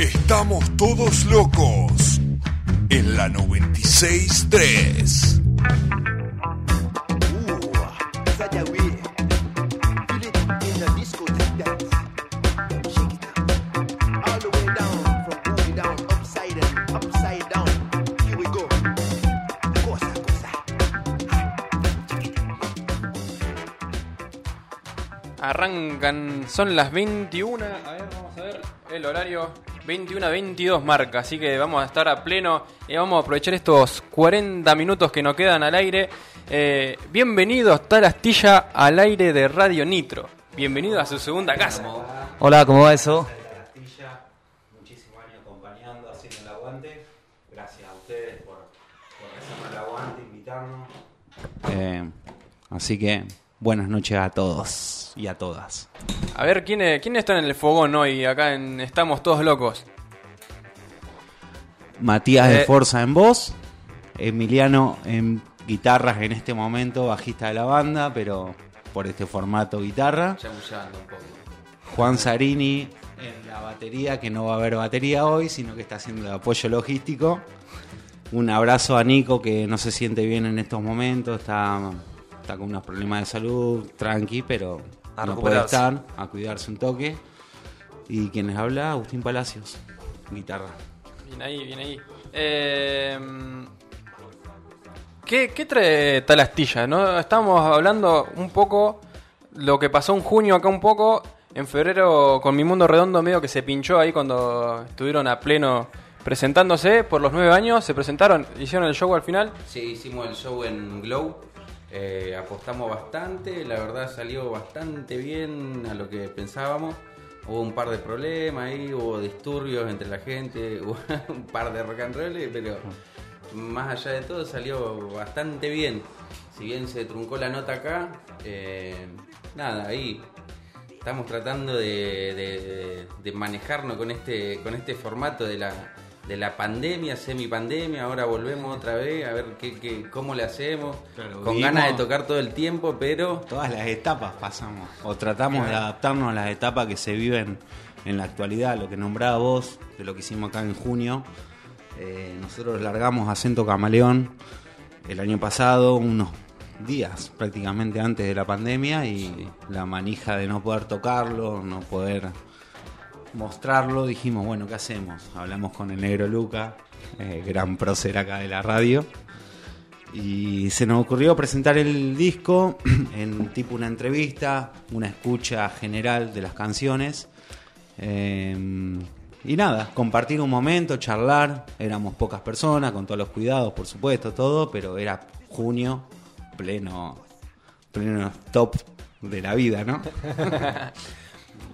Estamos todos locos en la 96.3. Arrancan, son las 21, a ver, vamos a ver el horario, 21 a 22 marca, así que vamos a estar a pleno y vamos a aprovechar estos 40 minutos que nos quedan al aire. Eh, bienvenidos, tal astilla al aire de Radio Nitro. Bienvenido a su segunda casa. Hola, ¿cómo va eso? Muchísimos años acompañando, haciendo el aguante. Gracias a ustedes por, por hacernos el aguante, invitarnos. Eh, así que buenas noches a todos y a todas. A ver, ¿quién, quién está en el fogón hoy? Acá en Estamos Todos Locos. Matías de Eh. Forza en voz, Emiliano en guitarras en este momento, bajista de la banda, pero por este formato guitarra. Juan Sarini en la batería, que no va a haber batería hoy, sino que está haciendo el apoyo logístico. Un abrazo a Nico que no se siente bien en estos momentos, está, está con unos problemas de salud, tranqui, pero A no puede estar, a cuidarse un toque. Y quien les habla, Agustín Palacios, guitarra. Bien ahí, bien ahí. Eh, ¿qué, ¿Qué trae tal astilla? ¿no? Estamos hablando un poco lo que pasó en junio acá un poco. En febrero con Mi Mundo Redondo medio que se pinchó ahí cuando estuvieron a pleno presentándose por los nueve años. Se presentaron, hicieron el show al final. Sí, hicimos el show en Glow. Eh, apostamos bastante, la verdad salió bastante bien a lo que pensábamos. Hubo un par de problemas ahí, hubo disturbios entre la gente, hubo un par de rock and roll, pero más allá de todo salió bastante bien. Si bien se truncó la nota acá, eh, nada, ahí estamos tratando de, de- de manejarnos con este, con este formato de la, de la pandemia, semipandemia, ahora volvemos otra vez a ver qué, qué- cómo le hacemos, Claro, con ganas de tocar todo el tiempo, pero Todas las etapas pasamos, o tratamos de adaptarnos a las etapas que se viven en la actualidad, lo que nombraba vos, de lo que hicimos acá en junio. Eh, nosotros largamos Acento Camaleón el año pasado, unos días prácticamente antes de la pandemia, y la manija de no poder tocarlo, no poder mostrarlo, dijimos, bueno, ¿qué hacemos? Hablamos con el negro Luca, eh, gran prócer acá de la radio. Y se nos ocurrió presentar el disco en tipo una entrevista, una escucha general de las canciones. Eh, y nada, compartir un momento, charlar. Éramos pocas personas, con todos los cuidados, por supuesto, todo, pero era junio, pleno, pleno top de la vida, ¿no?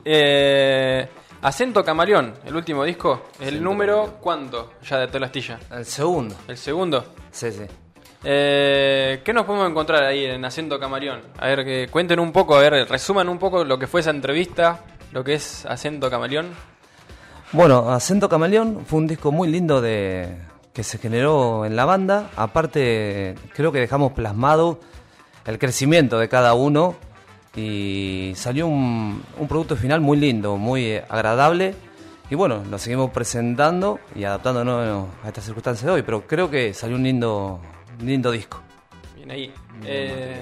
Eh, Acento Camaleón, el último disco. ¿El Acento número Camaleón. cuánto ya de tal astilla? El segundo. ¿El segundo? Sí, sí. Eh, ¿Qué nos podemos encontrar ahí en Acento Camaleón? A ver, que cuenten un poco, a ver, resuman un poco lo que fue esa entrevista, lo que es Acento Camaleón. Bueno, Acento Camaleón fue un disco muy lindo de que se generó en la banda. Aparte, creo que dejamos plasmado el crecimiento de cada uno y salió un, un producto final muy lindo, muy eh, agradable. Y bueno, lo seguimos presentando y adaptándonos a estas circunstancias de hoy, pero creo que salió un lindo, lindo disco. Bien ahí. Eh,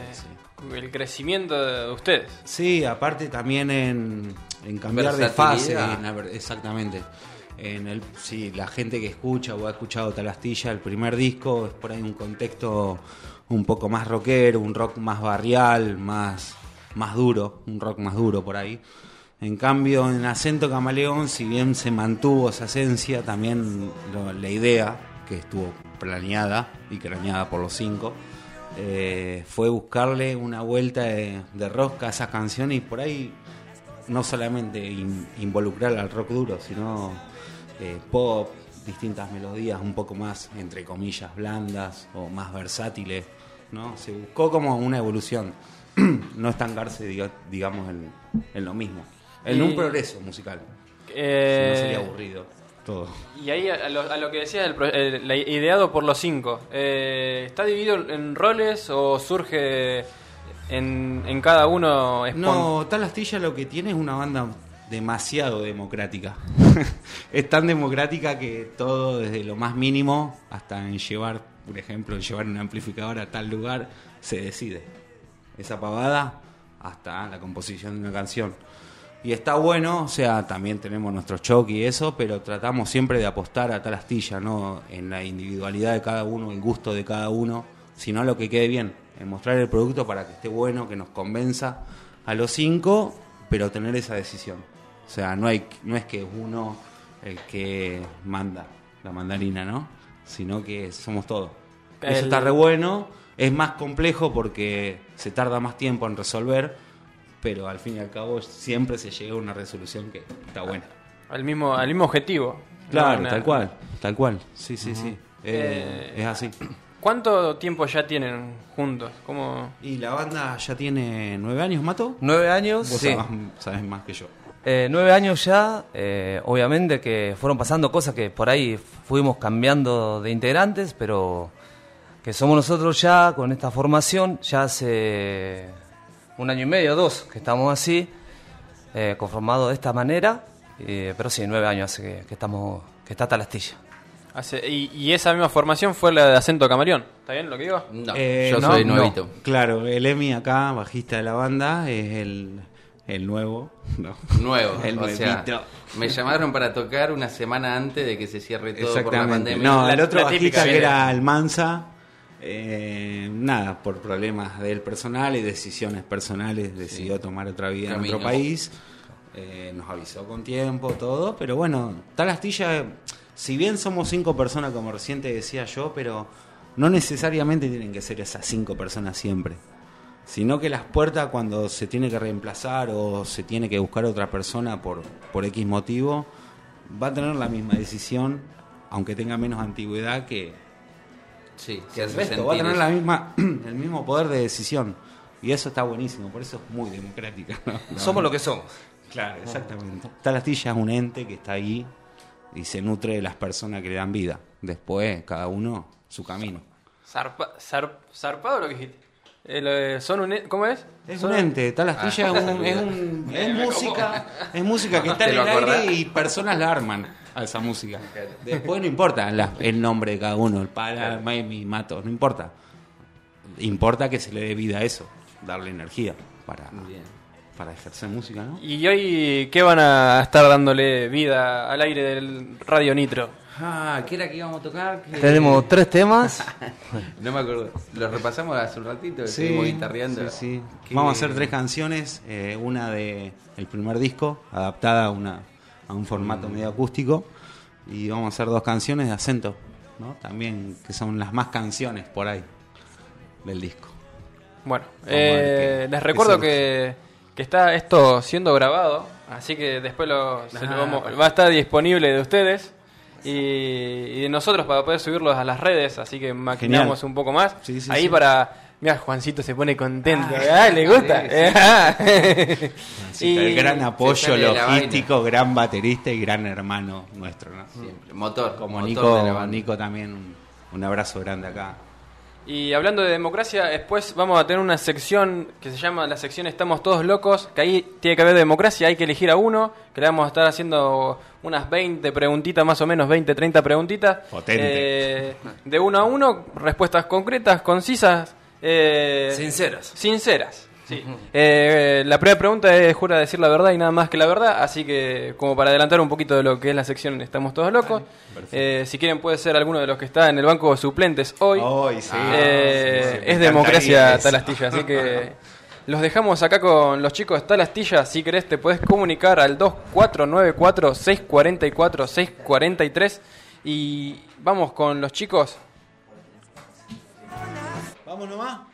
el crecimiento de ustedes. Sí, aparte también en, en cambiar de fase, en exactamente. En el, sí, la gente que escucha o ha escuchado Talastilla, el primer disco, es por ahí un contexto un poco más rockero, un rock más barrial, más, más duro, un rock más duro por ahí. En cambio, en Acento Camaleón, si bien se mantuvo esa esencia, también lo- la idea, que estuvo planeada y craneada por los cinco, eh, fue buscarle una vuelta de, de rosca a esas canciones y por ahí no solamente in- involucrar al rock duro, sino eh, pop, distintas melodías un poco más, entre comillas, blandas o más versátiles. ¿no? Se buscó como una evolución, no estancarse, diga- digamos, en, en lo mismo, en Y- un progreso musical. Eh, Si no sería aburrido todo. Y ahí a lo, a lo que decías, el, el- ideado por los cinco, eh, ¿está dividido en roles o surge en, en cada uno? No, Tal Astilla lo que tiene es una banda demasiado democrática. es tan democrática que todo, desde lo más mínimo hasta en llevar, por ejemplo, en llevar un amplificador a tal lugar, se decide. Esa pavada hasta la composición de una canción. Y está bueno, o sea, también tenemos nuestro choque y eso, pero tratamos siempre de apostar a tal astilla, no en la individualidad de cada uno, el gusto de cada uno, sino a lo que quede bien, en mostrar el producto para que esté bueno, que nos convenza a los cinco, pero tener esa decisión. O sea, no, hay, no es que es uno el que manda la mandarina, ¿no? Sino que somos todos. El- Eso está re bueno, es más complejo porque se tarda más tiempo en resolver, pero al fin y al cabo siempre se llega a una resolución que está buena. Al mismo, al mismo objetivo. Claro, No, tal cual, tal cual. Sí, sí, sí. Eh, Eh, es así. ¿Cuánto tiempo ya tienen juntos? ¿Cómo? ¿Y la banda ya tiene nueve años, Mato? Nueve años, Vos sí. sabés, sabés más que yo. Eh, nueve años ya, eh, obviamente que fueron pasando cosas que por ahí fuimos cambiando de integrantes, pero que somos nosotros ya con esta formación, ya hace un año y medio, dos, que estamos así, eh, conformados de esta manera, eh, pero sí, nueve años hace que, que estamos, que está Talastilla. Hace, y, y esa misma formación fue la de acento camaleón. ¿Está bien lo que digo? No, Eh, yo no, soy no. nuevito. Claro, el Emi acá, bajista de la banda, es el, el nuevo. No. Nuevo, El o sea, me llamaron para tocar una semana antes de que se cierre todo por la Exactamente. pandemia. No, La- el otro la bajista típica que era Almanza, eh, nada, por problemas del personal y decisiones personales, decidió tomar otra vida en otro país. Eh, nos avisó con tiempo, todo, pero bueno, tal astilla, si bien somos cinco personas, como recién te decía yo, pero no necesariamente tienen que ser esas cinco personas siempre. Sino que las puertas cuando se tiene que reemplazar o se tiene que buscar otra persona por, por X motivo, va a tener la misma decisión, aunque tenga menos antigüedad que, Sí, que el resto. Va a tener eso. la misma, el mismo poder de decisión. Y eso está buenísimo, por eso es muy democrática. ¿no? Somos lo que somos. Claro, exactamente. Tal astilla es un ente que está ahí y se nutre de las personas que le dan vida. Después, cada uno su camino. Zarpa- zar- ¿Zarpado lo que dijiste? El, eh, son un, e- ¿Cómo es? Es Son- un ente, tal astilla Ah, es, un- es, un- es música, es música que está ¿Te en el acordás? aire y personas la arman a esa música. Después no importa la- el nombre de cada uno, el para, Miami, Mato, no importa. Importa que se le dé vida a eso, darle energía para, para ejercer música, ¿no? ¿Y hoy qué van a estar dándole vida al aire del Radio Nitro? Ah, ¿qué era que íbamos a tocar? Tenemos tres temas. No me acuerdo. Lo repasamos hace un ratito, estuvimos guitarreando. sí, sí. ¿Qué- Vamos a hacer tres canciones, eh, una de el primer disco, adaptada a, una, a un formato medio acústico, y vamos a hacer dos canciones de acento, ¿no? También, que son las más canciones por ahí del disco. Bueno, eh, qué- les recuerdo que, que está esto siendo grabado, así que después lo, se lo Ah, vamos- va a estar disponible de ustedes y, y de nosotros para poder subirlos a las redes, así que maquinamos Genial. un poco más. Sí, sí, Ahí sí. para... Mira, Juancito se pone contento. Ah, Ah, ¿Le gusta? sí, sí. Ah. El gran apoyo logístico, gran baterista y gran hermano nuestro, ¿no? Siempre. Motor. Como motor Nico, de la banda. Nico también, un, un abrazo grande acá. Y hablando de democracia, después vamos a tener una sección que se llama la sección Estamos todos locos, que ahí tiene que haber democracia, hay que elegir a uno, que le vamos a estar haciendo unas 20 preguntitas, más o menos 20, 30 preguntitas. Potente. Eh, de uno a uno, respuestas concretas, concisas, eh, Sinceras. sinceras. Sí. Eh, la primera pregunta es jura decir la verdad y nada más que la verdad, así que como para adelantar un poquito de lo que es la sección Estamos todos locos, eh, si quieren puede ser alguno de los que está en el banco de suplentes hoy. Hoy, sí. Eh, sí, me es democracia. Talastilla, así que los dejamos acá con los chicos de Talastilla. Si querés, te podés comunicar al 2494-644-643 y vamos con los chicos. Vamos nomás.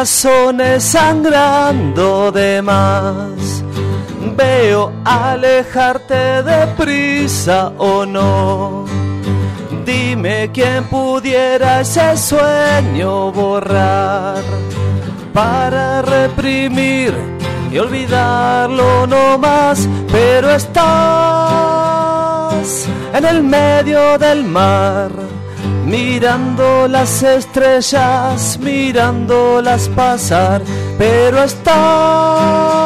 Corazones sangrando de más. Veo alejarte de prisa o no. Dime quién pudiera ese sueño borrar para reprimir y olvidarlo no más, pero estás en el medio del mar, mirando las estrellas, mirándolas pasar, pero estás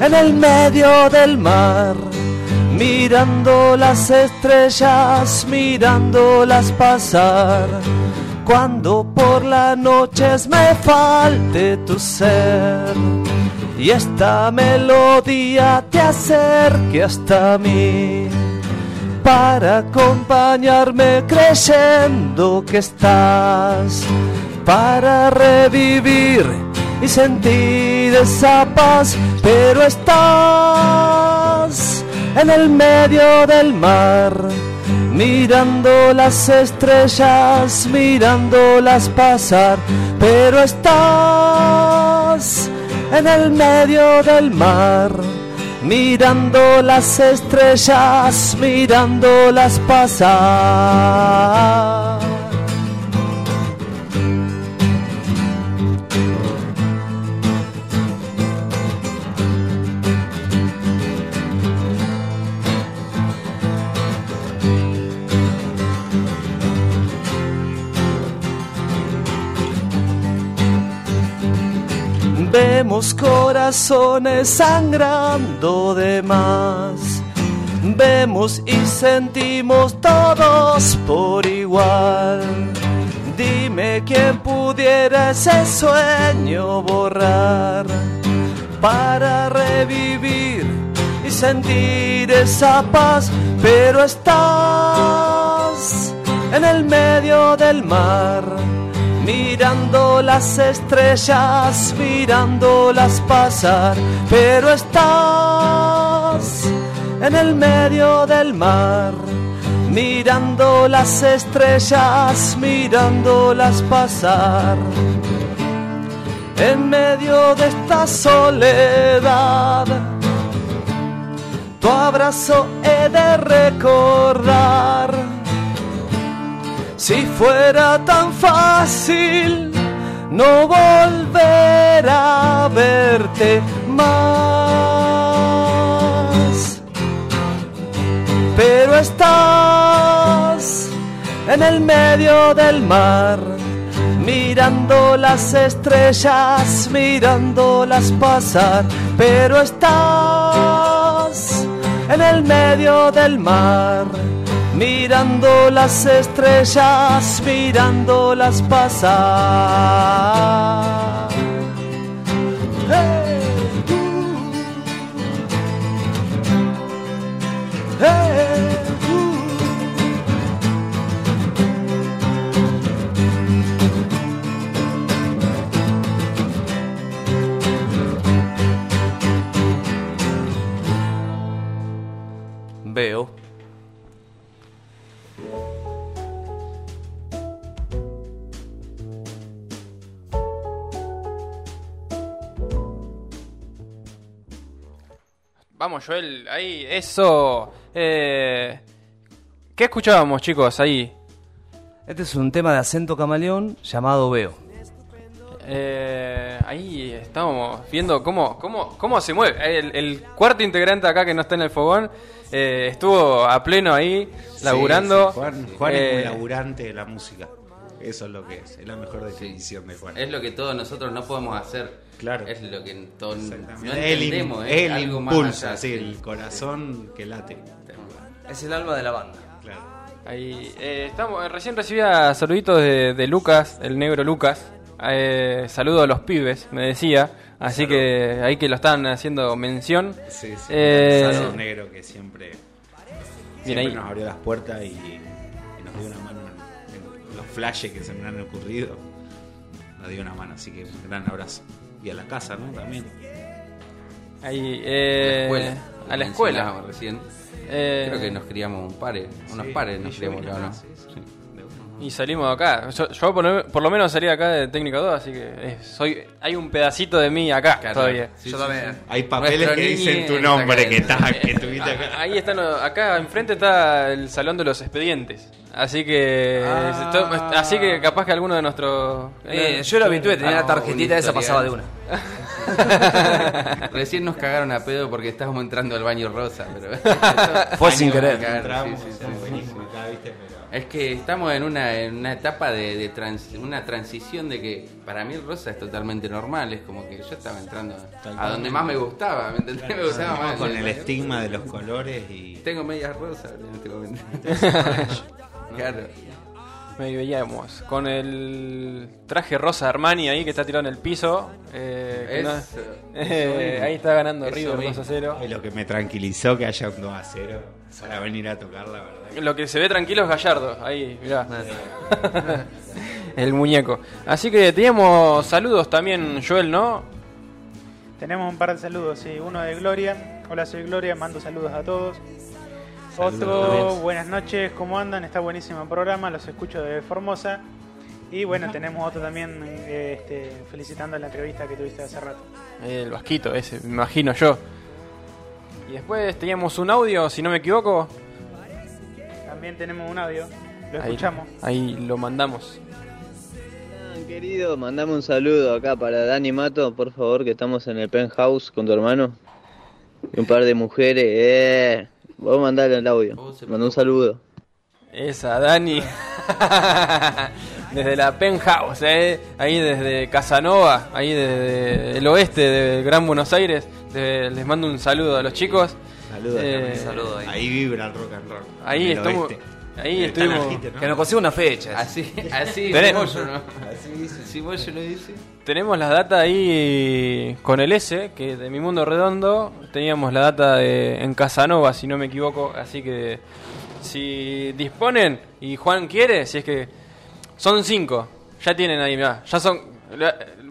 en el medio del mar, mirando las estrellas, mirándolas pasar. Cuando por las noches me falte tu ser y esta melodía te acerque hasta mí para acompañarme creyendo que estás para revivir y sentir esa paz, pero estás en el medio del mar, mirando las estrellas, mirándolas pasar, pero estás en el medio del mar, mirando las estrellas, mirándolas pasar. Corazones sangrando de más. Vemos y sentimos todos por igual. Dime quién pudiera ese sueño borrar para revivir y sentir esa paz, pero estás en el medio del mar mirando las estrellas, mirándolas pasar, pero estás en el medio del mar, mirando las estrellas, mirándolas pasar. En medio de esta soledad, tu abrazo he de recordar si fuera tan fácil no volver a verte más. Pero estás en el medio del mar, mirando las estrellas, mirándolas pasar. Pero estás en el medio del mar mirando las estrellas, mirándolas pasar. Hey. Veo Vamos, Joel, ahí, eso. Eh, ¿Qué escuchábamos, chicos, ahí? Este es un tema de acento camaleón llamado Veo. Eh, ahí estamos viendo cómo, cómo, cómo se mueve. El, el cuarto integrante acá que no está en el fogón eh, estuvo a pleno ahí, laburando. Sí, sí, Juan, Juan es Eh, un laburante de la música. Eso es lo que es. Es la mejor definición de Juan. Es lo que todos nosotros no podemos hacer. Claro. Es lo que to- no entendemos. él es algo más impulsa, allá, sí, el corazón que late. Es el alma de la banda. Claro. Ahí, eh, estamos, recién recibía saluditos de, de Lucas, el negro Lucas. Eh, saludo a los pibes, me decía. Así que ahí que lo están haciendo mención. Sí, sí. Eh, Negro que siempre, Bien siempre ahí. nos abrió las puertas y, y nos dio una mano en, en los flashes que se me han ocurrido. Nos dio una mano, así que un gran abrazo. Y a la casa, ¿no? También. Ahí, eh, a la escuela. A la escuela. recién. Eh, Creo que nos criamos un pares, unos Sí, pares nos criamos ¿no? Sí, sí. De y salimos de acá. Yo, yo por, lo- por lo menos salí acá de técnica 2, así que eh, soy hay un pedacito de mí acá Claro. todavía. Sí, Yo sí, también. sí. Hay papeles Nuestro que dicen tu nombre, que, estás, que estuviste acá. Ahí están, los- acá enfrente está el salón de los expedientes. Así que Ah. esto- así que capaz que alguno de nuestros Eh, yo lo habitué, tenía la Ah, tarjetita un esa, pasaba de una. Recién nos cagaron a pedo porque estábamos entrando al baño rosa, pero Fue sin querer. de Entramos, sí, sí, sí, Es que estamos en una, en una etapa de, de trans- una transición de que para mí el rosa es totalmente normal, es como que yo estaba entrando a donde más me gustaba, ¿me entendés? me gustaba más. con el estigma de los colores y Tengo medias rosas en este momento. claro. Me veíamos con el traje rosa Armani ahí que está tirado en el piso. eh, no- eh, ahí está ganando River 2 a mismo. 0. es lo que me tranquilizó que haya un 2 a 0 para venir a tocar, la verdad. Lo que se ve tranquilo es Gallardo, ahí, mirá. el muñeco. Así que teníamos saludos también, Joel, ¿no? Tenemos un par de saludos, sí. Uno de Gloria. Hola, soy Gloria, mando saludos a todos. Otro, buenas noches, ¿cómo andan? Está buenísimo el programa, los escucho de Formosa. Y bueno, tenemos otro también eh, este, felicitando la entrevista que tuviste hace rato. El vasquito ese, me imagino yo. Y después teníamos un audio, si no me equivoco. También tenemos un audio, lo Ahí- escuchamos. Ahí lo mandamos. Querido, mandame un saludo acá para Dani Mato, por favor, que estamos en el penthouse con tu hermano. Y un par de mujeres, eh. Vamos a mandarle el audio. Manda un saludo. Esa, Dani. desde la penthouse, ¿eh? ahí desde Casanova, ahí desde el oeste de Gran Buenos Aires. De- les mando un saludo a los chicos. Saludos. Eh, saludo ahí. Ahí vibra el rock and roll. Ahí estamos- oeste. ahí estuvimos- ¿no? Que nos consiga una fecha. Así, así, Tenemos- si Moyo, ¿no? Si Moyo lo dice. Tenemos la data ahí con el S, que de mi mundo redondo teníamos la data de, en Casanova, si no me equivoco. Así que si disponen y Juan quiere, si es que son cinco, ya tienen ahí, mirá, ya son.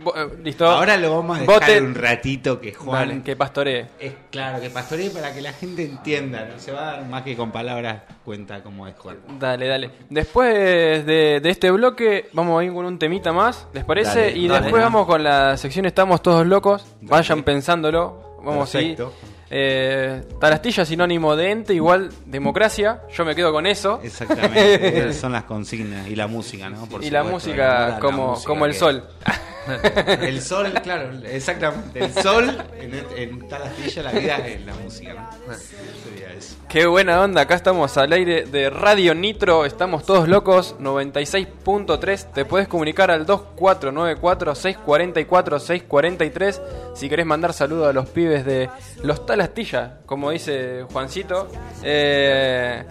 La- eh, Listo. Ahora lo vamos a dejar Voten. un ratito que Juan. Que pastoree. Es claro, que pastoree para que la gente entienda. No se va a dar más que con palabras cuenta cómo es Juan. Dale, dale. Después de, de este bloque, vamos a ir con un temita más, ¿les parece? Dale, y dale. después vamos con la sección Estamos todos locos. Vayan pensándolo. Vamos ahí. Perfecto. Eh, Tarastilla sinónimo de ente, igual democracia. Yo me quedo con eso. Exactamente. Esas son las consignas. Y la música, ¿no? Por y la supuesto, música la- la como, música como el que- sol. El sol, claro, exactamente. El sol en, en tal astilla la vida es la música, ¿no? Sería eso. Qué buena onda, acá estamos al aire de Radio Nitro, estamos todos locos, 96.3, te puedes comunicar al 2494-644-643 si querés mandar saludos a los pibes de Los Talastilla, como dice Juancito. Eh,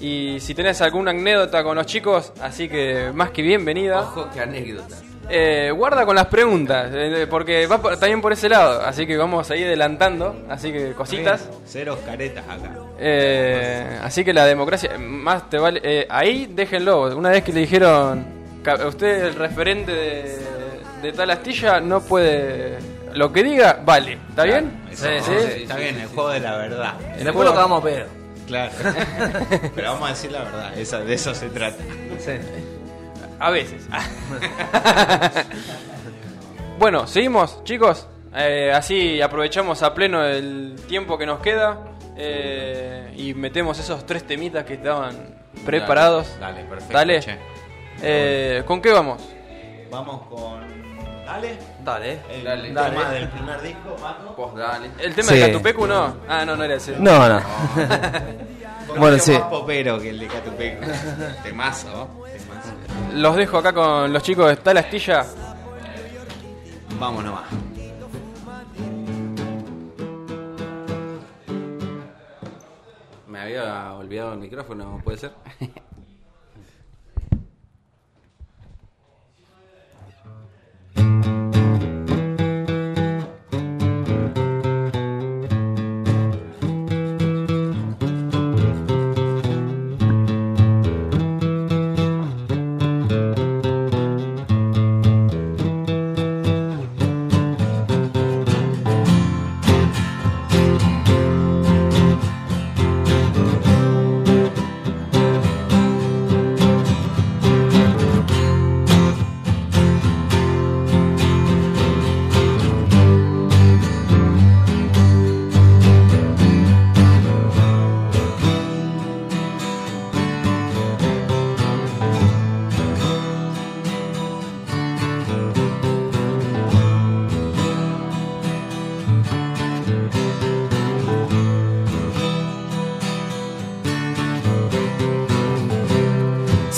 y si tenés alguna anécdota con los chicos, así que más que bienvenida. Ojo, qué anécdota. Eh, guarda con las preguntas, eh, porque va por- también por ese lado, así que vamos a ir adelantando, así que cositas. Ceros caretas acá. Eh, así que la democracia, más te vale. eh, ahí déjenlo. Una vez que le dijeron, "Ca- usted el referente de, de tal astilla no puede. Lo que diga, vale. ¿Está bien? Eso, Sí, Está bien, el juego de la verdad. Después lo cagamos a pedo. Claro. Pero vamos a decir la verdad, esa- de eso se trata. Sí. A veces. bueno, seguimos, chicos. Eh, así aprovechamos a pleno el tiempo que nos queda eh, y metemos esos tres temitas que estaban preparados. Dale, perfecto. Dale. che. Eh, ¿Con qué vamos? Vamos con. Dale. Dale. El Dale. tema Dale. del primer disco, Mato. Dale. ¿El tema Sí. de Catupecu no? Ah, no, no era ese. No, no. Bueno, Bueno, sí. más popero que el de Catupeco. Temazo, temazo. Los dejo acá con los chicos de Tal Astilla. Vamos nomás. Me había olvidado el micrófono, ¿puede ser?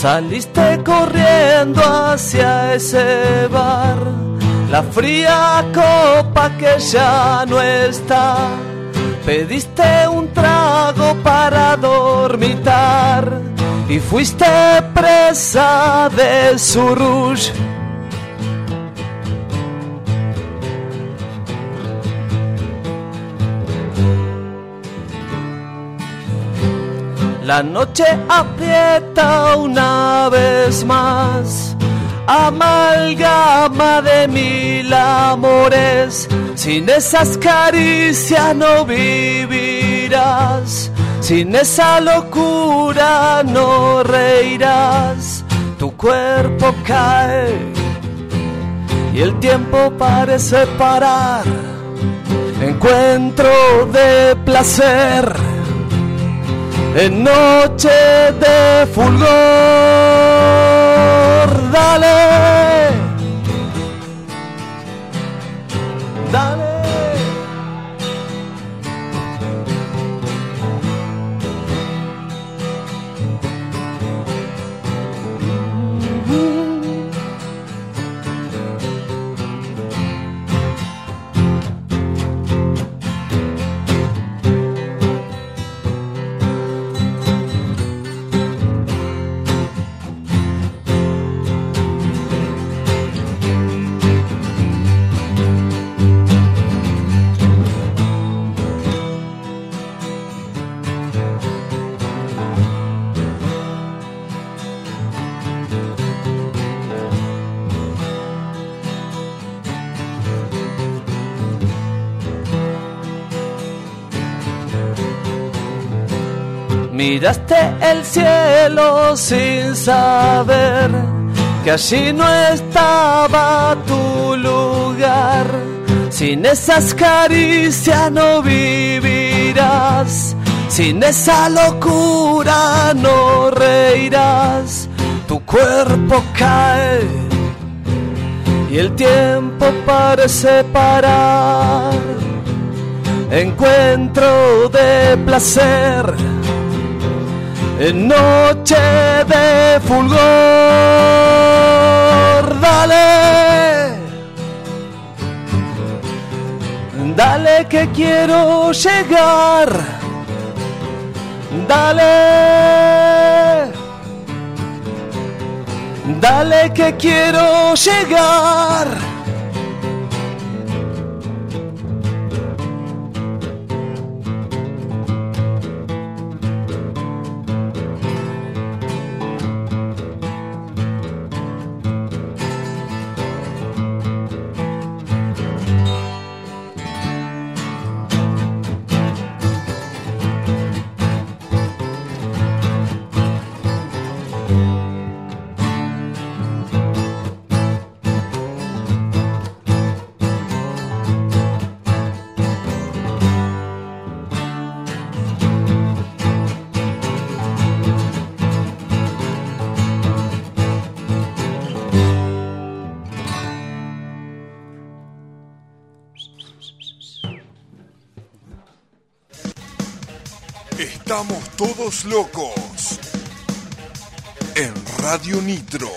Saliste corriendo hacia ese bar, la fría copa que ya no está. Pediste un trago para dormitar y fuiste presa de su rouge. La noche aprieta una vez más, amalgama de mil amores, sin esas caricias no vivirás, sin esa locura no reirás, tu cuerpo cae y el tiempo parece parar, encuentro de placer en noche de fulgor. Dale, Miraste el cielo sin saber que allí no estaba tu lugar. Sin esas caricias no vivirás, sin esa locura no reirás. Tu cuerpo cae y el tiempo parece parar. Encuentro de placer en noche de fulgor. Dale, dale que quiero llegar. Dale, dale que quiero llegar. Estamos todos locos. En Radio Nitro.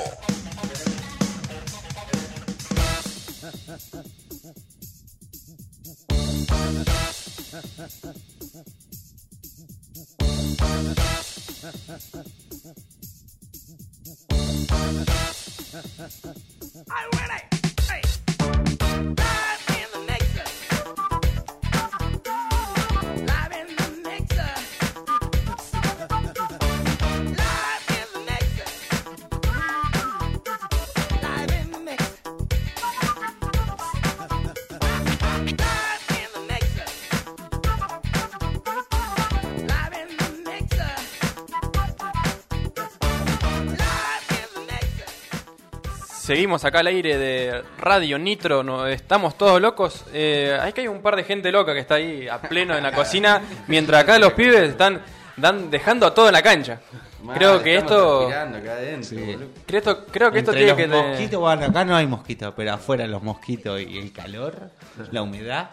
Seguimos acá al aire de Radio Nitro, no, estamos todos locos. Eh, hay que hay un par de gente loca que está ahí a pleno en la cocina, mientras acá los pibes están dan, dejando a todo en la cancha. creo que esto, creo, esto, creo que esto tiene los que mosquitos, bueno, acá no hay mosquitos, pero afuera los mosquitos y el calor, la humedad,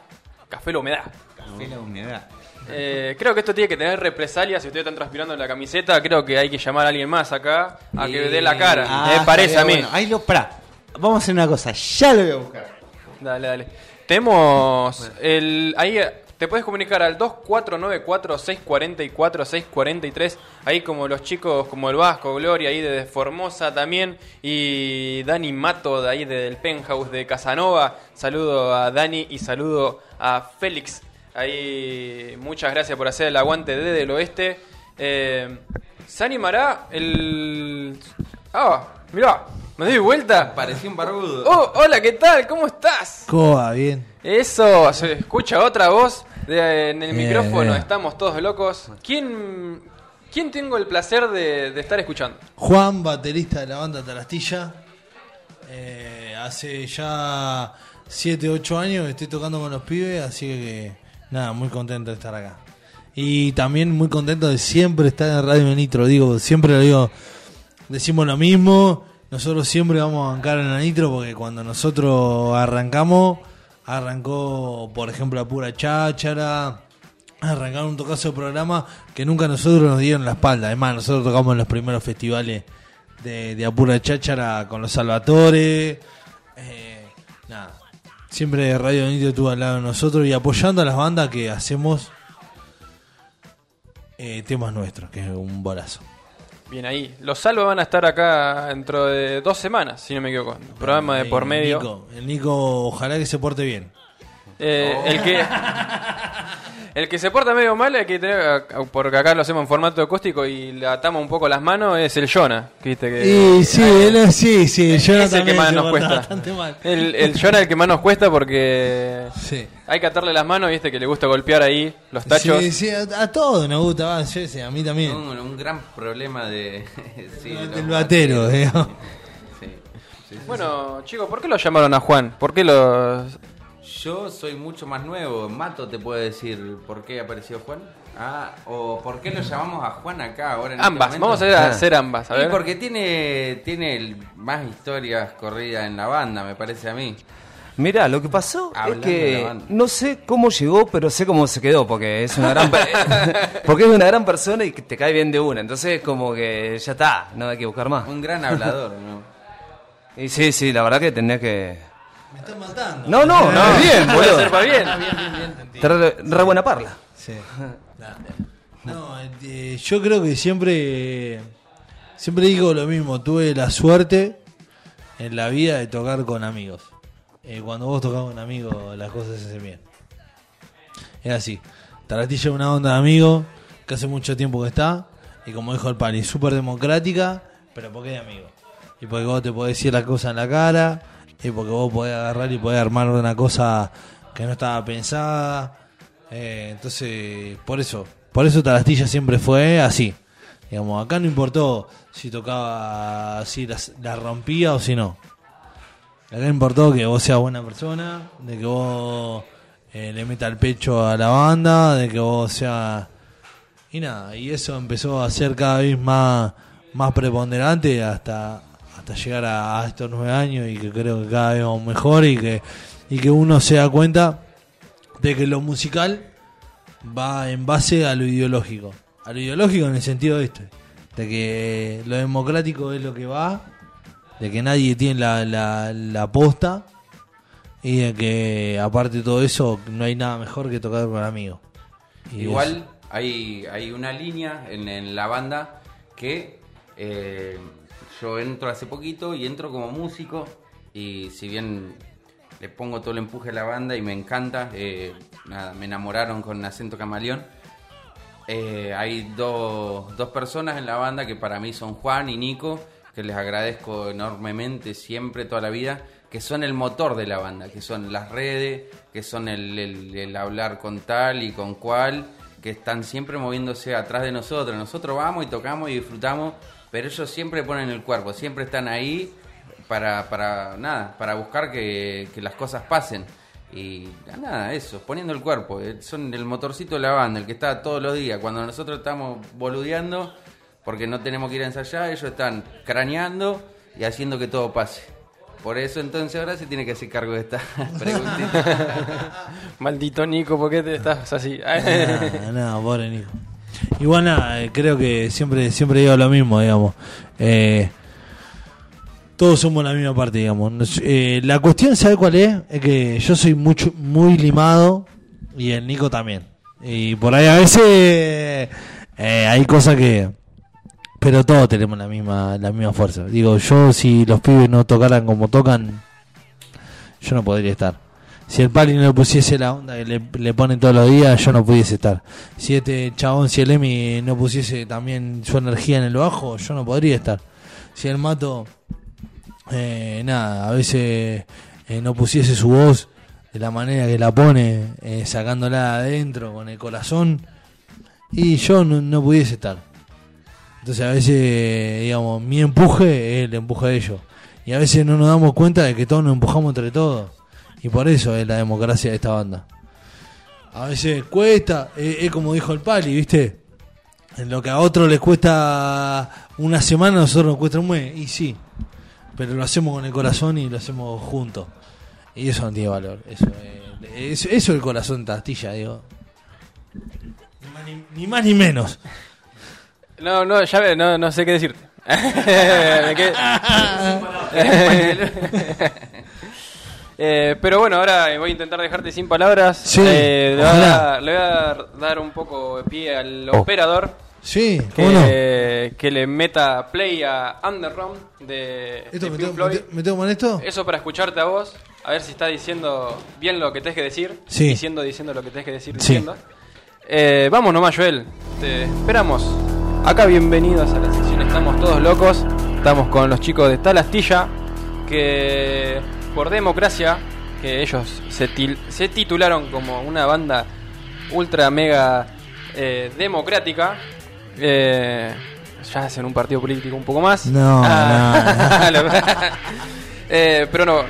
café la humedad. café, la humedad. Eh, creo que esto tiene que tener represalias. Si ustedes están transpirando en la camiseta, creo que hay que llamar a alguien más acá a que dé la cara. Ah, Me parece a mí. bueno. Ahí lo, pará. Vamos a hacer una cosa. Ya lo voy a buscar. Dale, dale. Tenemos el. Ahí te puedes comunicar al 2494-644-643. Ahí como los chicos, como el Vasco, Gloria, ahí de Formosa también. Y Dani Mato, de ahí del Penthouse de Casanova. Saludo a Dani y saludo a Félix. Ahí muchas gracias por hacer el aguante desde el oeste. Eh, ¿Se animará el. Ah, mirá, me doy vuelta. Parecía un barbudo. Oh, hola, ¿qué tal? ¿Cómo estás? ¿Cómo va? Bien. Eso, se escucha otra voz de- en el Bien, micrófono, bien. estamos todos locos. ¿Quién, quién tengo el placer de, de estar escuchando? Juan, baterista de la banda Tarastilla. Eh, hace ya 7, 8 años que estoy tocando con los pibes, así que nada, muy contento de estar acá. Y también muy contento de siempre estar en Radio Nitro. Digo, siempre lo digo, decimos lo mismo. Nosotros siempre vamos a bancar en la Nitro porque cuando nosotros arrancamos, arrancó, por ejemplo, a pura cháchara. Arrancaron un tocazo de programa que nunca nosotros nos dieron la espalda. Además, nosotros tocamos en los primeros festivales de, Apura Cháchara con los Salvatore. Eh. Siempre Radio Nitro estuvo al lado de nosotros y apoyando a las bandas que hacemos eh, temas nuestros, que es un bolazo. Bien ahí. Los salvos van a estar acá dentro de dos semanas, si no me equivoco. Programa de Eh, por medio. Nico, el Nico, ojalá que se porte bien. Eh, El que el que se porta medio mal, hay que tener, porque acá lo hacemos en formato acústico y le atamos un poco las manos, es el Jonah. ¿viste? Que, Y sí, él es- sí, sí, es yo el que más nos cuesta. bastante mal. El, el Jonah es el que más nos cuesta porque Sí. hay que atarle las manos, viste, que le gusta golpear ahí los tachos. Sí, sí, a, a todos nos gusta, va, a mí también. Un, un gran problema de. sí, Del batero, digamos. Sí, sí, sí, Bueno, chicos, ¿por qué lo llamaron a Juan? ¿Por qué los...? Yo soy mucho más nuevo. Mato te puede decir por qué apareció Juan. Ah, o por qué lo llamamos a Juan acá ahora. En este Ambas, vamos a hacer, a hacer ambas, a Y ver. porque tiene, tiene más historias corridas en la banda, me parece a mí. Mira, lo que pasó Hablando es que no sé cómo llegó, pero sé cómo se quedó, porque es una gran porque es una gran persona y te cae bien de una. Entonces como que ya está, no hay que buscar más. Un gran hablador, ¿no? Y sí, sí, la verdad que tenés que Me están matando. No, no, no, bien, boludo. ser para bien. Está re, re buena parla. Sí. No, eh, yo creo que siempre siempre digo lo mismo, tuve la suerte en la vida de tocar con amigos. Eh, cuando vos tocas con amigos las cosas se hacen bien. Es así. Taratilla es una onda de amigos que hace mucho tiempo que está y como dijo el Pali, súper democrática, pero porque es de amigos. Y porque vos te podés decir las cosas en la cara y porque vos podés agarrar y podés armar una cosa que no estaba pensada. Eh, entonces, por eso, por eso Tarastilla siempre fue así. Digamos, acá no importó si tocaba, si la, rompía o si no. Acá importó que vos seas buena persona, de que vos eh, le meta el pecho a la banda, de que vos seas... Y nada, y eso empezó a ser cada vez más, más preponderante hasta, hasta llegar a, a estos nueve años y que creo que cada vez vamos mejor y que, y que uno se da cuenta de que lo musical va en base a lo ideológico. A lo ideológico en el sentido este, de que lo democrático es lo que va, de que nadie tiene la, la, la posta y de que aparte de todo eso no hay nada mejor que tocar con amigos. Y Igual hay, hay una línea en, en la banda que eh, yo entro hace poquito y entro como músico y si bien le pongo todo el empuje a la banda y me encanta, eh, nada, me enamoraron con Acento Camaleón. Eh, hay dos, dos personas en la banda que para mí son Juan y Nico, que les agradezco enormemente siempre, toda la vida, que son el motor de la banda, que son las redes, que son el, el- el hablar con tal y con cual, que están siempre moviéndose atrás de nosotros. Nosotros vamos y tocamos y disfrutamos, pero ellos siempre ponen el cuerpo, siempre están ahí para, para nada, para buscar que, que las cosas pasen. Y nada, eso, poniendo el cuerpo. eh, Son el motorcito de la banda, el que está todos los días. Cuando nosotros estamos boludeando, porque no tenemos que ir a ensayar, ellos están craneando y haciendo que todo pase. Por eso entonces ahora se tiene que hacer cargo de esta preguntita. Maldito Nico, ¿por qué te estás así? No, no, pobre Nico. Igual nada, eh, creo que siempre siempre digo lo mismo, digamos. Eh, todos somos la misma parte, digamos. Eh, la cuestión, ¿sabe cuál es? Es que yo soy mucho muy limado y el Nico también. Y por ahí a veces eh, hay cosas que... Pero todos tenemos la misma la misma fuerza. Digo, yo si los pibes no tocaran como tocan, yo no podría estar. Si el Pali no le pusiese la onda que le, le ponen todos los días, yo no pudiese estar. Si este chabón, si el Emi no pusiese también su energía en el bajo, yo no podría estar. Si el Mato, eh, nada, a veces eh, no pusiese su voz de la manera que la pone, eh, sacándola de adentro con el corazón, y yo no, no pudiese estar. Entonces a veces, digamos, mi empuje es el empuje de ellos. Y a veces no nos damos cuenta de que todos nos empujamos entre todos. Y por eso es la democracia de esta banda. A veces cuesta, es, es como dijo el Pali, ¿viste? En lo que a otros les cuesta una semana, a nosotros nos cuesta un mes. Y sí, pero lo hacemos con el corazón y lo hacemos juntos. Y eso no tiene valor. Eso es, es- eso es el corazón de Tastilla, digo. Ni más ni, ni más ni menos. No, no, ya ve, no, no sé qué decirte. Eh, pero bueno, ahora voy a intentar dejarte sin palabras. Sí, Eh, le, voy a, dar- le voy a dar, dar un poco de pie al operador Sí, que, que le meta play a Underground de, ¿Esto de me tengo, Floyd. me tengo- me tengo con esto? Eso para escucharte a vos, a ver si está diciendo bien lo que tenés que decir. Sí. Diciendo, diciendo lo que tenés que decir, Sí. diciendo. Eh, vamos nomás, Joel. Te esperamos. Acá bienvenidos a la sección Estamos Todos Locos. Estamos con los chicos de Talastilla, que por democracia, que ellos se, til- se titularon como una banda ultra mega eh, democrática. Eh, ya hacen un partido político un poco más. No, Ah, lo- Eh, pero no,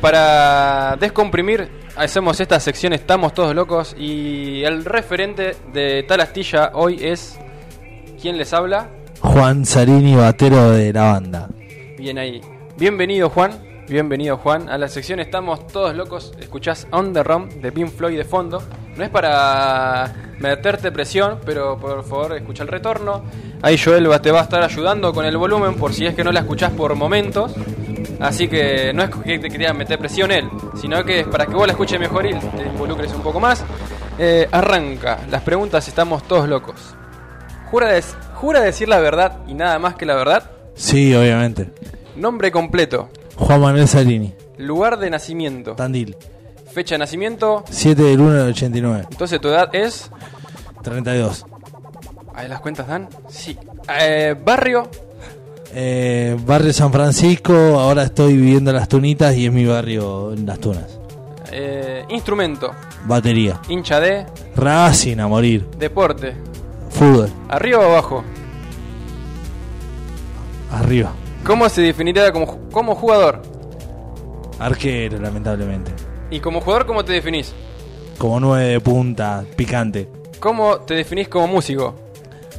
para descomprimir, hacemos esta sección Estamos Todos Locos y el referente de tal astilla hoy es... ¿Quién les habla? Juan Sarini, batero de la banda. Bien ahí. Bienvenido Juan, bienvenido Juan. A la sección Estamos Todos Locos, escuchás On The Rum de Pink Floyd de fondo. No es para meterte presión, pero por favor escucha el retorno. Ahí Joel te va a estar ayudando con el volumen por si es que no la escuchás por momentos. Así que no es que te quería meter presión él, sino que es para que vos la escuches mejor y te involucres un poco más. Eh, arranca, las preguntas estamos todos locos. ¿Jura, des- ¿Jura decir la verdad y nada más que la verdad? Sí, obviamente. Nombre completo, Juan Manuel Sarini, lugar de nacimiento, Tandil. fecha de nacimiento, 7 del 1 del 89. entonces tu edad es... 32. ¿Ahí las cuentas dan? Sí. Eh, barrio, Eh, barrio San Francisco, ahora estoy viviendo en Las Tunitas y es mi barrio en Las Tunas. eh, instrumento, Batería. hincha de, Racing a morir. deporte, Fútbol. arriba o abajo. Arriba. ¿Cómo se definiría como, ju- como jugador? Arquero, lamentablemente. Y como jugador, ¿cómo te definís? Como 9 de punta, picante. ¿Cómo te definís como músico?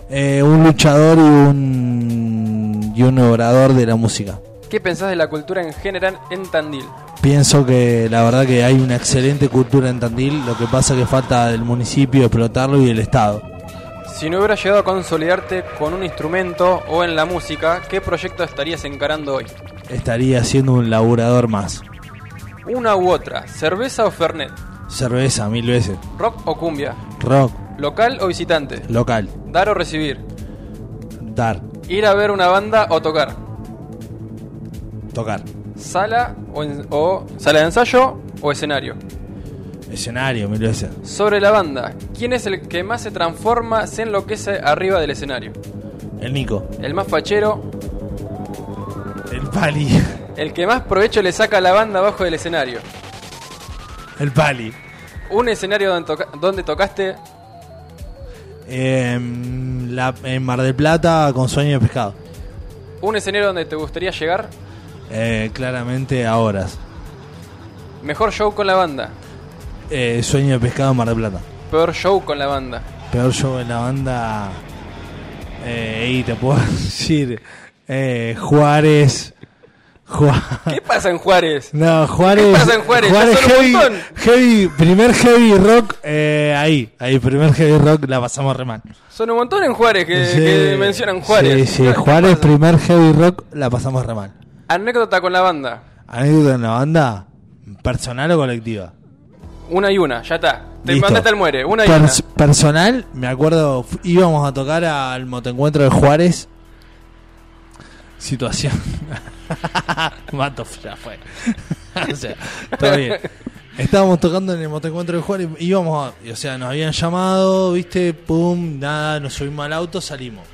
Eh, un luchador y un, y un orador de la música. ¿Qué pensás de la cultura en general en Tandil? Pienso que la verdad que hay una excelente cultura en Tandil, lo que pasa que falta del municipio explotarlo y del Estado. Si no hubieras llegado a consolidarte con un instrumento o en la música, ¿qué proyecto estarías encarando hoy? Estaría siendo un laburador más. Una u otra, cerveza o fernet, Cerveza, mil veces. rock o cumbia, Rock, local o visitante, local, dar o recibir, dar, ir a ver una banda o tocar, tocar. sala o, en- o sala de ensayo o escenario. Escenario, mil veces. Sobre la banda, ¿quién es el que más se transforma, se enloquece arriba del escenario? El Nico. El más fachero, El Pali. el que más provecho le saca a la banda abajo del escenario. El Pali. Un escenario donde, toca- donde tocaste Em, la, en Mar del Plata con sueño de pescado. un escenario donde te gustaría llegar. Eh, claramente a horas. Mejor show con la banda. Eh, sueño de pescado en Mar del Plata. Peor show con la banda. Peor show en la banda. Eh, y te puedo decir. eh, Juárez. Ju- ¿Qué pasa en Juárez? No, Juárez. ¿Qué pasa en Juárez? Un heavy, heavy, primer heavy rock, eh, ahí, ahí, primer heavy rock la pasamos re mal. Son un montón en Juárez que, Sí, que mencionan Juárez. Sí, sí, ¿Qué Juárez, primer heavy rock la pasamos re mal. Anécdota con la banda. Anécdota en la banda, personal o colectiva. Una y una, ya está. Te Listo. mandaste al muere. Una y Pers- una. personal, me acuerdo, íbamos a tocar al motoencuentro de Juárez. Situación. Mato, ya fue. o sea, todo bien. Estábamos tocando en el motoencuentro de Juárez, íbamos a, o sea, nos habían llamado, viste, pum, nada, nos subimos al auto, salimos.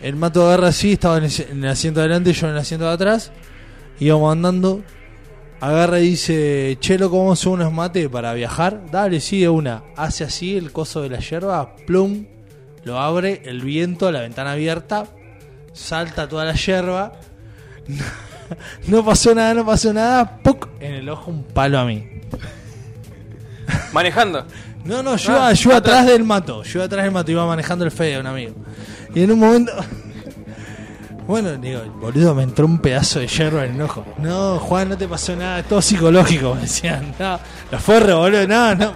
El mato agarra así, estaba en el, en el asiento de adelante, yo en el asiento de atrás, íbamos andando, agarra y dice, Chelo, ¿cómo son unos mates para viajar? Dale, sí, de una. Hace así el coso de la yerba, plum, lo abre, el viento, la ventana abierta, salta toda la yerba. No pasó nada, no pasó nada, ¡puc! en el ojo un palo a mí. Manejando. No, no, yo, Ah, yo atrás. atrás del mato, yo atrás del mato, iba manejando el Fede, un amigo. Y en un momento... Bueno, digo, boludo, me entró un pedazo de hierro en el ojo. No, Juan, no te pasó nada, es todo psicológico, me decían. No, los forros, boludo, no, no.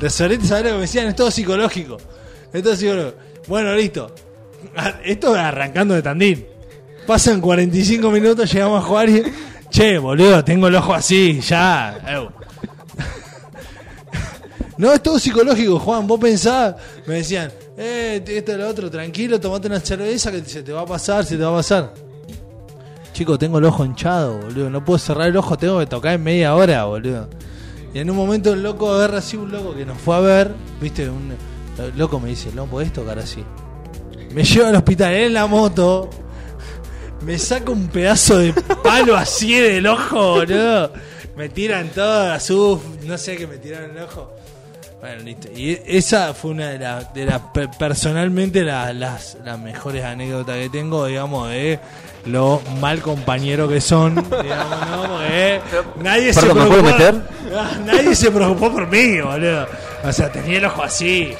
Los soretes, ¿sabes lo que me decían? Es todo psicológico. Es todo psicológico. Bueno, listo. Esto arrancando de Tandil. Pasan 45 minutos, llegamos a jugar y... Che, boludo, tengo el ojo así, ya. No, es todo psicológico, Juan. Vos pensás, me decían, eh, esto lo otro, tranquilo, tomate una cerveza que se te va a pasar, se te va a pasar. Chico, tengo el ojo hinchado, boludo. No puedo cerrar el ojo, tengo que tocar en media hora, boludo. Y en un momento el loco agarra así, un loco que nos fue a ver, viste, un loco me dice, no podés tocar así. Me lleva al hospital en la moto, me saca un pedazo de palo así del ojo, boludo. Me tiran todas, uf, no sé qué me tiraron el ojo. Bueno, listo. Y esa fue una de las, de las pe- personalmente la- las, las mejores anécdotas que tengo, digamos, de lo mal compañero que son, digamos, ¿no? Porque nadie se Perdón, ¿me preocupó. puedo meter? Nadie se preocupó por mí, boludo. O sea, tenía el ojo así.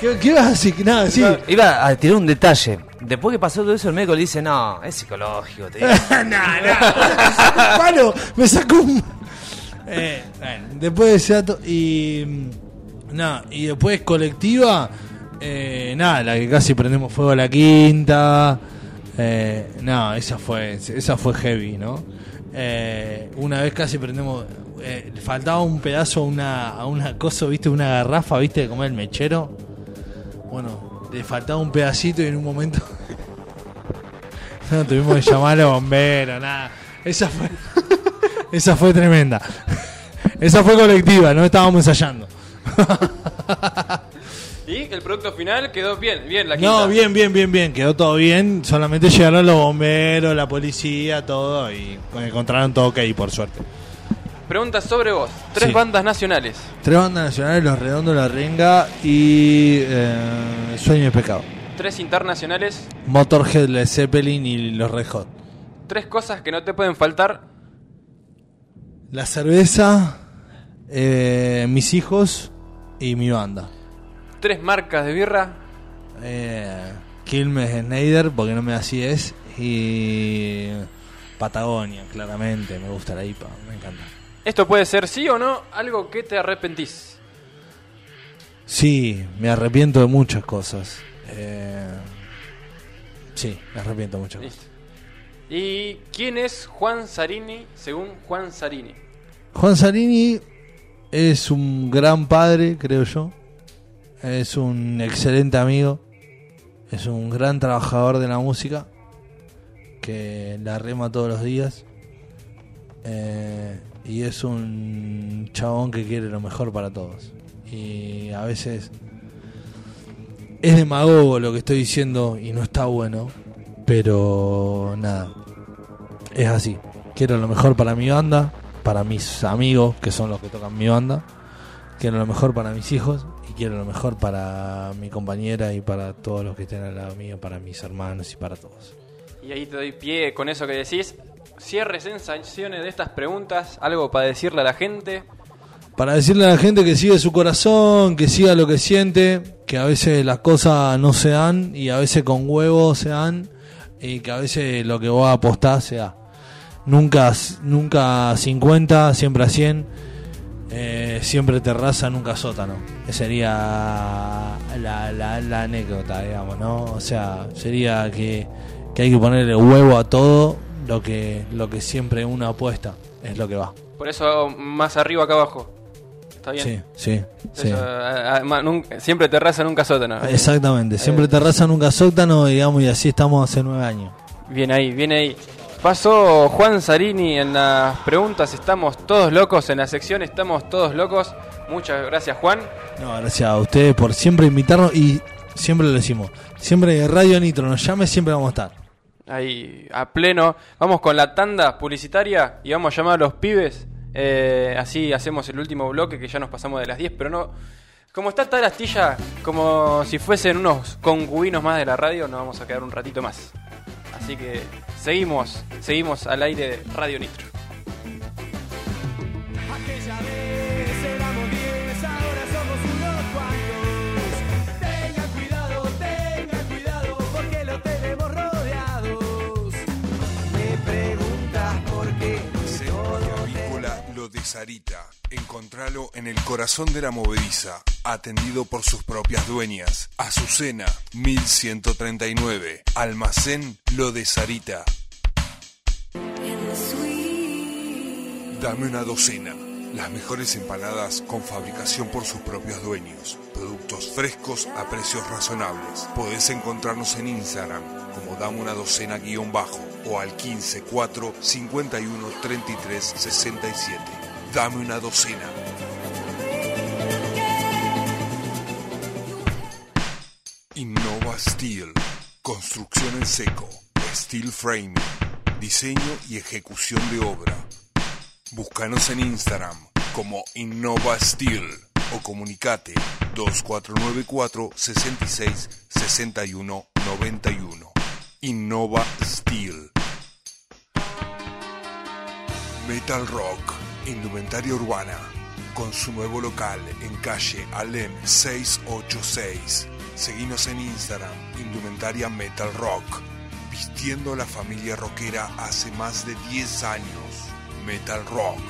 ¿Qué, qué ibas a decir? Nada, sí. Iba a tirar un detalle. Después que pasó todo eso, el médico le dice, no, es psicológico. Te digo". no, no. Palo, me sacó un. Eh, bueno, después de ese dato. Y. No, y después colectiva. eh, nada, la que casi prendemos fuego a la quinta. Eh, no, esa fue, esa fue heavy, ¿no? Eh, una vez casi prendemos. eh, faltaba un pedazo una, a una cosa, ¿viste? Una garrafa, ¿viste? Comer el mechero. Bueno, le faltaba un pedacito y en un momento. No tuvimos que llamar a los bomberos, nada. Esa fue. Esa fue tremenda. Esa fue colectiva, no estábamos ensayando. Y el producto final quedó bien, bien la quinta. No, bien, bien, bien, bien. Quedó todo bien. Solamente llegaron los bomberos, la policía, todo. Y encontraron todo ok, por suerte. Pregunta sobre vos. Tres Sí. bandas nacionales. Tres bandas nacionales: Los Redondos, La Renga y. eh, Sueño y Pecado. Tres internacionales. Motorhead, Led Zeppelin y Los Red Hot. Tres cosas que no te pueden faltar. La cerveza, eh, mis hijos y mi banda. Tres marcas de birra. Eh, Quilmes Snyder, porque no me así es. Y Patagonia, claramente. Me gusta la IPA, me encanta. Esto puede ser sí o no algo que te arrepentís. Sí, me arrepiento de muchas cosas. Eh, sí, me arrepiento de muchas cosas. ¿Y quién es Juan Sarini según Juan Sarini? Juan Sarini es un gran padre, creo yo. Es un excelente amigo. Es un gran trabajador de la música. Que la rema todos los días. Eh, y es un chabón que quiere lo mejor para todos. Y a veces es demagogo lo que estoy diciendo y no está bueno. Pero nada, es así. Quiero lo mejor para mi banda, para mis amigos, que son los que tocan mi banda. Quiero lo mejor para mis hijos y quiero lo mejor para mi compañera y para todos los que estén al lado mío, para mis hermanos y para todos. Y ahí te doy pie con eso que decís. Cierre sensaciones de estas preguntas. Algo para decirle a la gente. Para decirle a la gente que sigue su corazón, que siga lo que siente, que a veces las cosas no se dan y a veces con huevos se dan y que a veces lo que vos apostás se da. Nunca, nunca 50, siempre a 100, eh, siempre terraza, nunca sótano. Esa sería la, la, la anécdota, digamos, ¿no? O sea, sería que, que hay que ponerle huevo a todo lo que, lo que siempre uno apuesta, es lo que va. Por eso hago más arriba acá abajo. ¿Está bien? Sí, sí, sí. Eso, a- a- nunca- siempre terraza, nunca sótano. Exactamente, siempre terraza, nunca sótano, digamos, y así estamos hace nueve años. Bien ahí, bien ahí. Pasó Juan Sarini en las preguntas. Estamos todos locos en la sección. Estamos todos locos. Muchas gracias, Juan. No, gracias a ustedes por siempre invitarnos y siempre lo decimos. Siempre Radio Nitro nos llame, siempre vamos a estar. Ahí, a pleno. Vamos con la tanda publicitaria y vamos a llamar a los pibes. Eh, así hacemos el último bloque que ya nos pasamos de las 10, pero no. Como está tal astilla, como si fuesen unos concubinos más de la radio, nos vamos a quedar un ratito más. Así que seguimos, seguimos al aire de Radio Nitro. Aquella vez éramos diez, ahora somos unos cuantos. Tengan cuidado, tengan cuidado, porque lo tenemos rodeados. Me preguntas por qué Centro Avícola Lo de Sarita. Encontralo en el corazón de la movediza, atendido por sus propias dueñas. Azucena, 1139. Almacén Lo de Sarita. Dame una docena. Las mejores empanadas con fabricación por sus propios dueños. Productos frescos a precios razonables. Podés encontrarnos en Instagram como Dame una docena guion bajo o al 154 51 33 67. Dame una docena. Innova Steel. Construcción en seco. Steel framing. Diseño y ejecución de obra. Búscanos en Instagram como Innova Steel o comunicate 2494 66 61 91. Innova Steel. Metal Rock, indumentaria urbana, con su nuevo local en calle Alem 686. Seguinos en Instagram, indumentaria Metal Rock, vistiendo a la familia rockera hace más de 10 años. Metal Rock.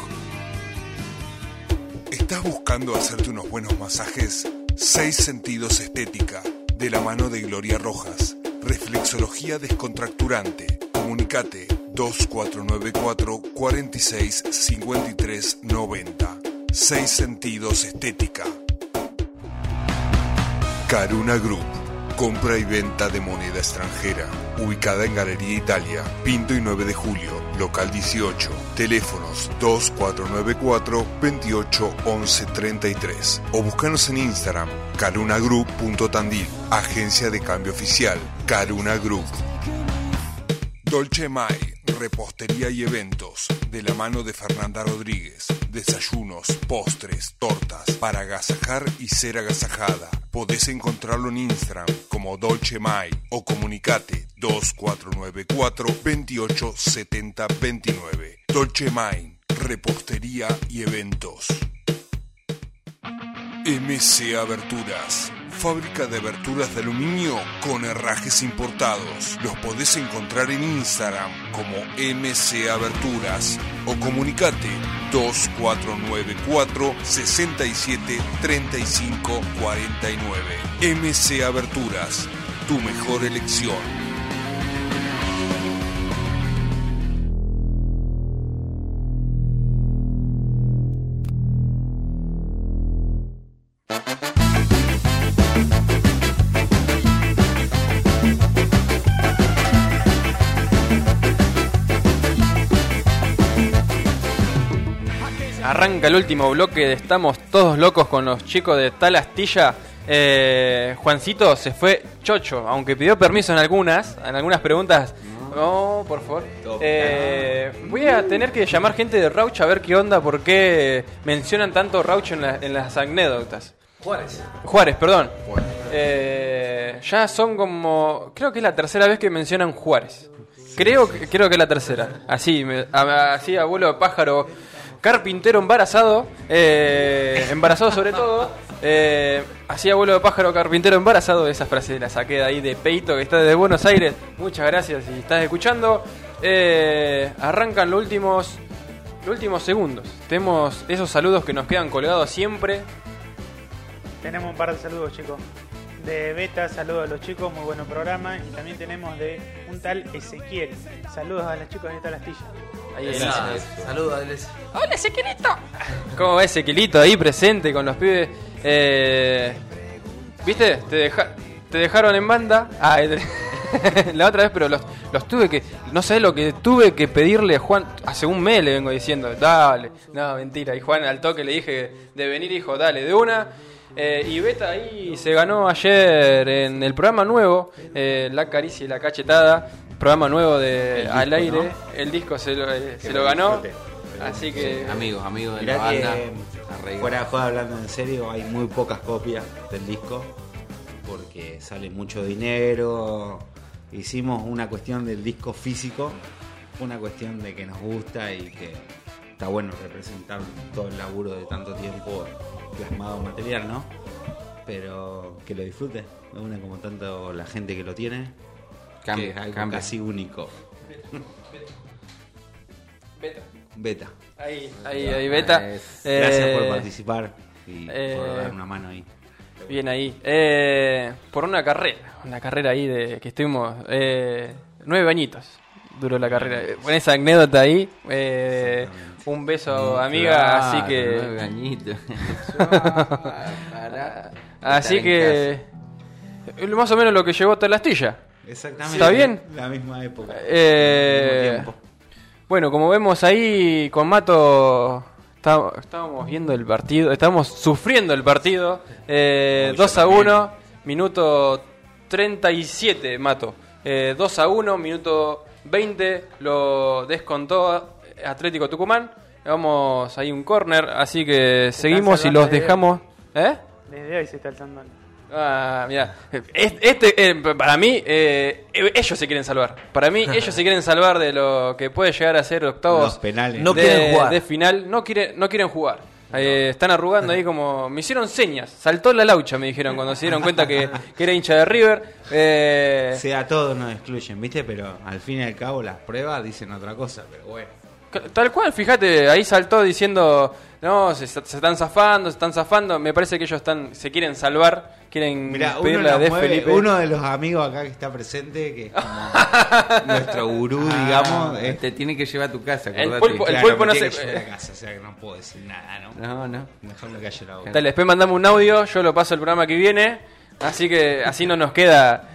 ¿Estás buscando hacerte unos buenos masajes? Seis Sentidos Estética, de la mano de Gloria Rojas. Reflexología descontracturante. Comunicate 2494 46 53 90. Seis Sentidos Estética. Caruna Group. Compra y venta de moneda extranjera. Ubicada en Galería Italia, Pinto y 9 de Julio, local 18. Teléfonos 2494 28 11 33. O búscanos en Instagram, carunagroup.tandil. Agencia de cambio oficial, Caruna Group. Dolce Mai, repostería y eventos, de la mano de Fernanda Rodríguez. Desayunos, postres, tortas, para agasajar y ser agasajada. Podés encontrarlo en Instagram como Dolce Mai o comunicate 2494 28 70 29. Dolce Mai, repostería y eventos. MC Aberturas. Fábrica de aberturas de aluminio con herrajes importados. Los podés encontrar en Instagram como MC Aberturas o comunicate 2494 67 35 49. MC Aberturas, tu mejor elección. El último bloque de Estamos Todos Locos con los chicos de Tal Astilla. Eh, Juancito se fue chocho, aunque pidió permiso en algunas, en algunas preguntas. No, por favor. Eh, voy a tener que llamar gente de Rauch a ver qué onda, por qué mencionan tanto Rauch en, la- en las anécdotas. Juárez. Juárez, perdón. Eh, ya son como. Creo que es la tercera vez que mencionan Juárez. Creo que, creo que es la tercera. Así, me- así abuelo de pájaro. Carpintero embarazado. eh, embarazado sobre todo. Eh, así abuelo de pájaro carpintero embarazado, esa frase la saqué de ahí de Peito que está desde Buenos Aires. Muchas gracias si estás escuchando. Eh, arrancan los últimos, los últimos segundos. Tenemos esos saludos que nos quedan colgados siempre. Tenemos un par de saludos, chicos. De Beta, saludos a los chicos, muy buen programa. Y también tenemos de un tal Ezequiel. Saludos a los chicos de tal astilla. Ahí está. Saludos, Alex. ¡Hola, Ezequielito! ¿Cómo va Ezequielito ahí presente con los pibes? Eh, ¿Viste? Te, deja- te dejaron en banda. Ah, la otra vez, pero los, los tuve que. No sé lo que tuve que pedirle a Juan. Hace un mes le vengo diciendo, dale. No, mentira. Y Juan al toque le dije de venir, dijo, dale, de una. Eh, y Beta ahí se ganó ayer en el programa nuevo, eh, La Caricia y la Cachetada. Programa nuevo de Al Aire. ¿no? El disco se lo, eh, se lo ganó. Así que. Amigos, amigos de la que, banda. fuera de hablando en serio, hay muy pocas copias del disco porque sale mucho dinero. Hicimos una cuestión del disco físico, una cuestión de que nos gusta y que está bueno representar todo el laburo de tanto tiempo plasmado material, ¿no? Pero que lo disfrute, una como tanto la gente que lo tiene, Cambia, que es algo cambia. casi único. Beta. Beta. Ahí, ahí, ahí, Beta. Gracias por Eh, participar y eh, por dar una mano ahí. Bien ahí. Eh, por una carrera, una carrera ahí de que estuvimos eh, nueve añitos. Duró la carrera. Con esa anécdota ahí. eh, un beso, amiga. Así que. Así que. Más o menos lo que llegó hasta la astilla. Exactamente. ¿Está bien? La misma época. Eh. Bueno, como vemos ahí con Mato, está- estábamos viendo el partido, estábamos sufriendo el partido. Eh, Uy, 2 yo a también. 1, minuto 37, Mato. Eh, 2 a 1, minuto 20, lo descontó Atlético Tucumán. Vamos ahí un corner, así que seguimos y los de- dejamos. ¿Eh? Desde hoy se está alzando. Ah, mira. Este, eh, para mí, eh, ellos se quieren salvar. Para mí, ellos se quieren salvar de lo que puede llegar a ser octavos Los penales. No de, quieren jugar. de final. No, quiere, no quieren jugar. Eh, están arrugando ahí como... Me hicieron señas. Saltó la laucha, me dijeron, cuando se dieron cuenta que, que era hincha de River. Eh, sea, todos nos excluyen, ¿viste? Pero al fin y al cabo las pruebas dicen otra cosa, pero bueno. Tal cual, fíjate, ahí saltó diciendo... No, se, se están zafando, se están zafando. Me parece que ellos están se quieren salvar. Quieren Mira, uno, pedirle a nos De mueve- Felipe. uno de los amigos acá que está presente, que es como nuestro gurú, digamos. es- Te tiene que llevar a tu casa, El acordate. pulpo- el claro, pulpo no tiene se- que a casa, o sea que no puedo decir nada, ¿no? No, no. Mejor me callo la boca. Dale, después mandame un audio, yo lo paso el programa que viene. Así que así no nos queda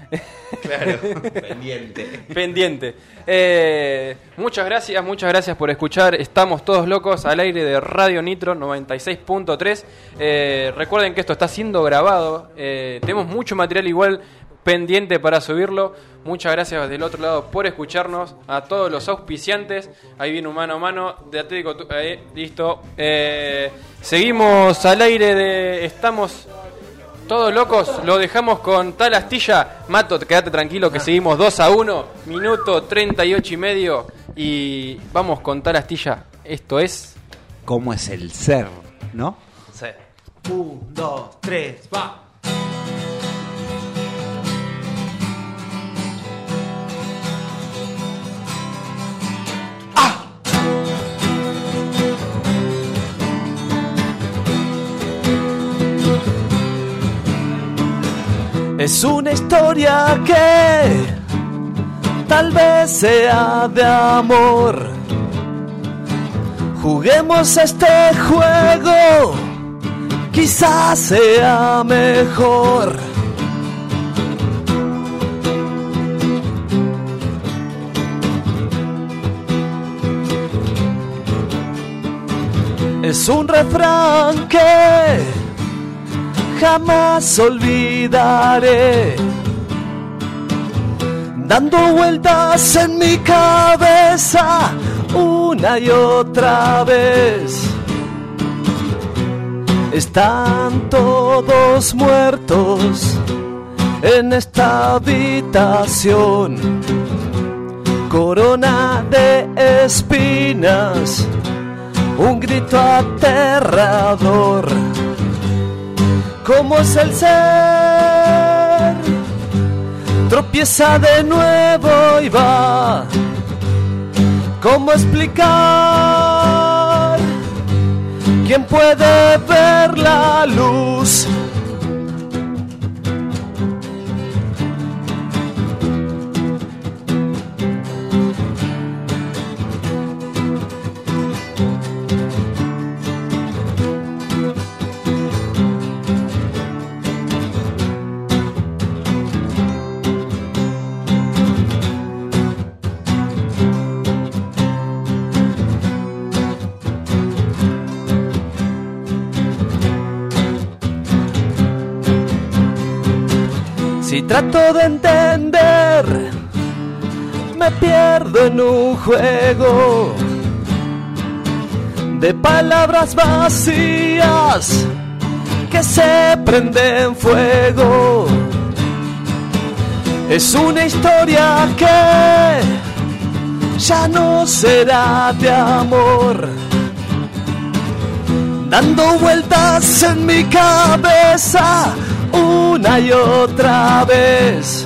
Claro, pendiente. pendiente. Eh, muchas gracias, muchas gracias por escuchar. Estamos todos locos al aire de Radio Nitro 96.3. Eh, recuerden que esto está siendo grabado. Eh, tenemos mucho material igual pendiente para subirlo. Muchas gracias del otro lado por escucharnos. A todos los auspiciantes. Ahí viene un mano a mano de Atlético. Listo. Seguimos al aire de... Estamos... Todos locos, lo dejamos con tal astilla. Mato, quédate tranquilo que seguimos 2 a 1, minuto 38 y medio. Y vamos con tal astilla. Esto es. ¿Cómo es el ser, no? Un, dos, tres, va. Es una historia que tal vez sea de amor. Juguemos este juego, quizás sea mejor. Es un refrán que jamás olvidaré. Dando vueltas en mi cabeza una y otra vez. Están todos muertos en esta habitación. Corona de espinas, un grito aterrador ¿Cómo es el ser? Tropieza de nuevo y va. ¿Cómo explicar? ¿Quién puede ver la luz? Trato de entender, me pierdo en un juego de palabras vacías que se prenden fuego. Es una historia que ya no será de amor. Dando vueltas en mi cabeza una y otra vez.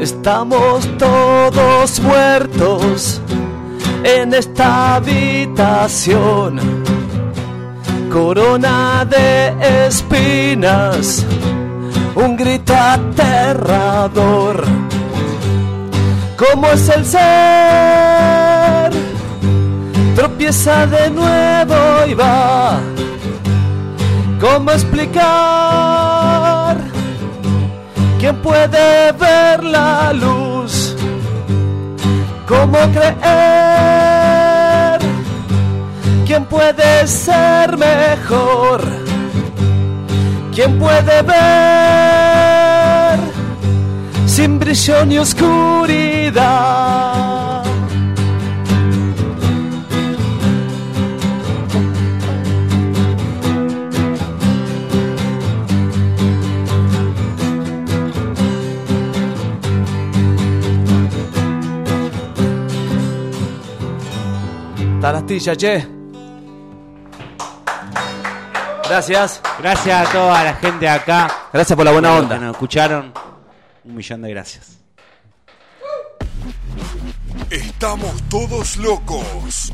Estamos todos muertos en esta habitación. Corona de espinas, un grito aterrador. ¿Cómo es el ser? Tropieza de nuevo y va. ¿Cómo explicar? ¿Quién puede ver la luz? ¿Cómo creer? ¿Quién puede ser mejor? ¿Quién puede ver sin brillo ni oscuridad? Tarastilla, che. Gracias. Gracias a toda la gente acá. Gracias por la buena onda. Que nos escucharon. Un millón de gracias. Estamos todos locos.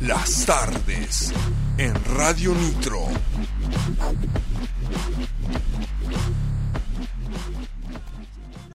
Las tardes en Radio Nitro.